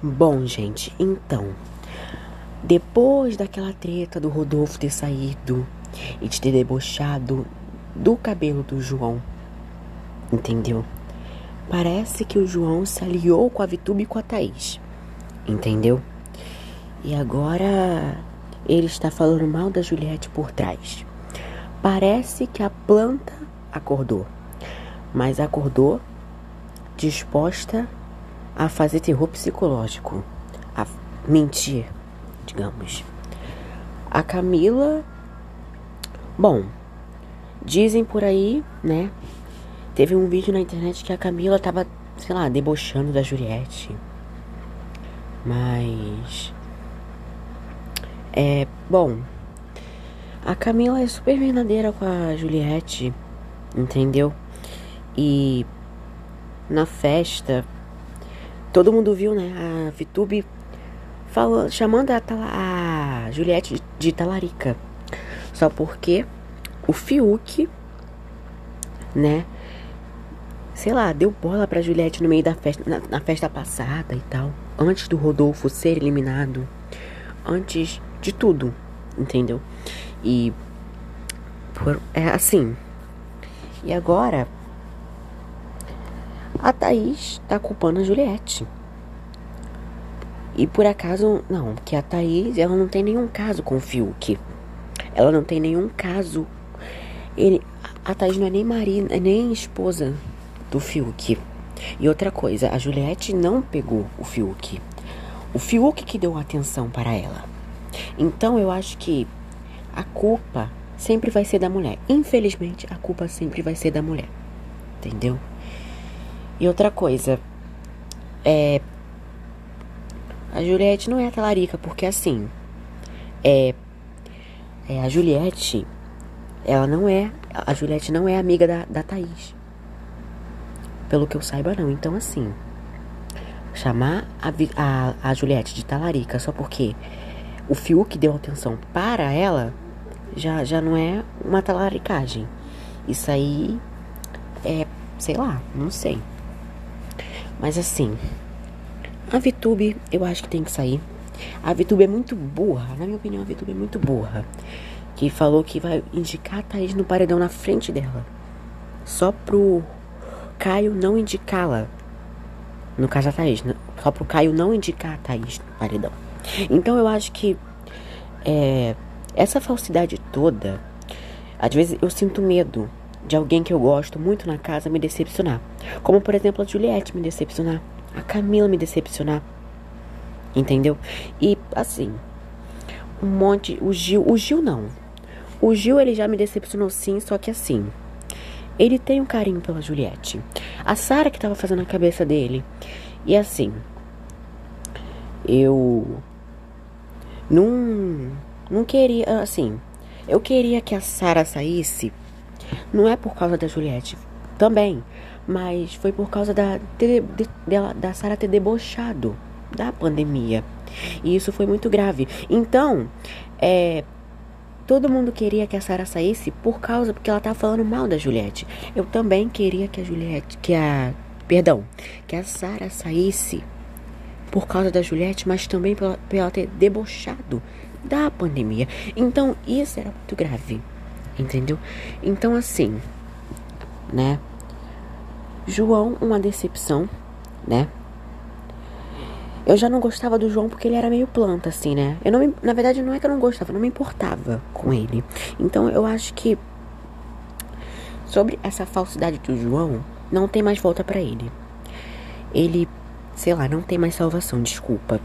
Bom, gente, então. Depois daquela treta do Rodolfo ter saído e de ter debochado do cabelo do João, entendeu? Parece que o João se aliou com a Vitube e com a Thaís, entendeu? E agora ele está falando mal da Juliette por trás. Parece que a planta acordou, mas acordou disposta a fazer terror psicológico, a mentir, digamos. A Camila, bom, dizem por aí, né? Teve um vídeo na internet que a Camila tava, sei lá, debochando da Juliette. Mas. É. Bom. A Camila é super verdadeira com a Juliette, entendeu? E. Na festa, todo mundo viu, né? A Vitube chamando a, a Juliette de talarica. Só porque o Fiuk, né? Sei lá, deu bola pra Juliette no meio da festa, na, na festa passada e tal. Antes do Rodolfo ser eliminado. Antes de tudo, entendeu? E. Por, é assim. E agora, a Thaís tá culpando a Juliette. E por acaso, não, que a Thaís, ela não tem nenhum caso com o Fiuk. Ela não tem nenhum caso. Ele, a Thaís não é nem marido, é nem esposa do Fiuk. E outra coisa, a Juliette não pegou o Fiuk. O Fiuk que deu atenção para ela. Então eu acho que a culpa sempre vai ser da mulher. Infelizmente, a culpa sempre vai ser da mulher. Entendeu? E outra coisa, é. A Juliette não é talarica, porque assim. É. É a Juliette. Ela não é. A Juliette não é amiga da, da Thaís. Pelo que eu saiba, não. Então, assim. Chamar a, a, a Juliette de talarica só porque o Fiuk deu atenção para ela já, já não é uma talaricagem. Isso aí é, sei lá, não sei. Mas assim, a VTube eu acho que tem que sair. A VTube é muito burra, na minha opinião, a VTube é muito burra. Que falou que vai indicar a Thaís no paredão na frente dela. Só pro Caio não indicá-la. No caso a Thaís, só pro Caio não indicar a Thaís no paredão. Então eu acho que é, essa falsidade toda, às vezes eu sinto medo de alguém que eu gosto muito na casa me decepcionar. Como, por exemplo, a Juliette me decepcionar. A Camila me decepcionar. Entendeu? E, assim, um monte. O Gil. O Gil não. O Gil, ele já me decepcionou sim, só que assim. Ele tem um carinho pela Juliette. A Sara que tava fazendo a cabeça dele. E assim. Eu. Não. Não queria. Assim. Eu queria que a Sara saísse não é por causa da Juliette, também, mas foi por causa da, de, de, dela, da Sara ter debochado da pandemia. E isso foi muito grave. Então, é, todo mundo queria que a Sara saísse por causa porque ela tava falando mal da Juliette. Eu também queria que a Juliette, que a, perdão, que a Sara saísse por causa da Juliette, mas também por ela ter debochado da pandemia. Então, isso era muito grave. Entendeu? Então, assim, né? João, uma decepção, né? Eu já não gostava do João porque ele era meio planta, assim, né? Eu não me, na verdade, não é que eu não gostava, eu não me importava com ele. Então, eu acho que sobre essa falsidade do João, não tem mais volta para ele. Ele, sei lá, não tem mais salvação, desculpa.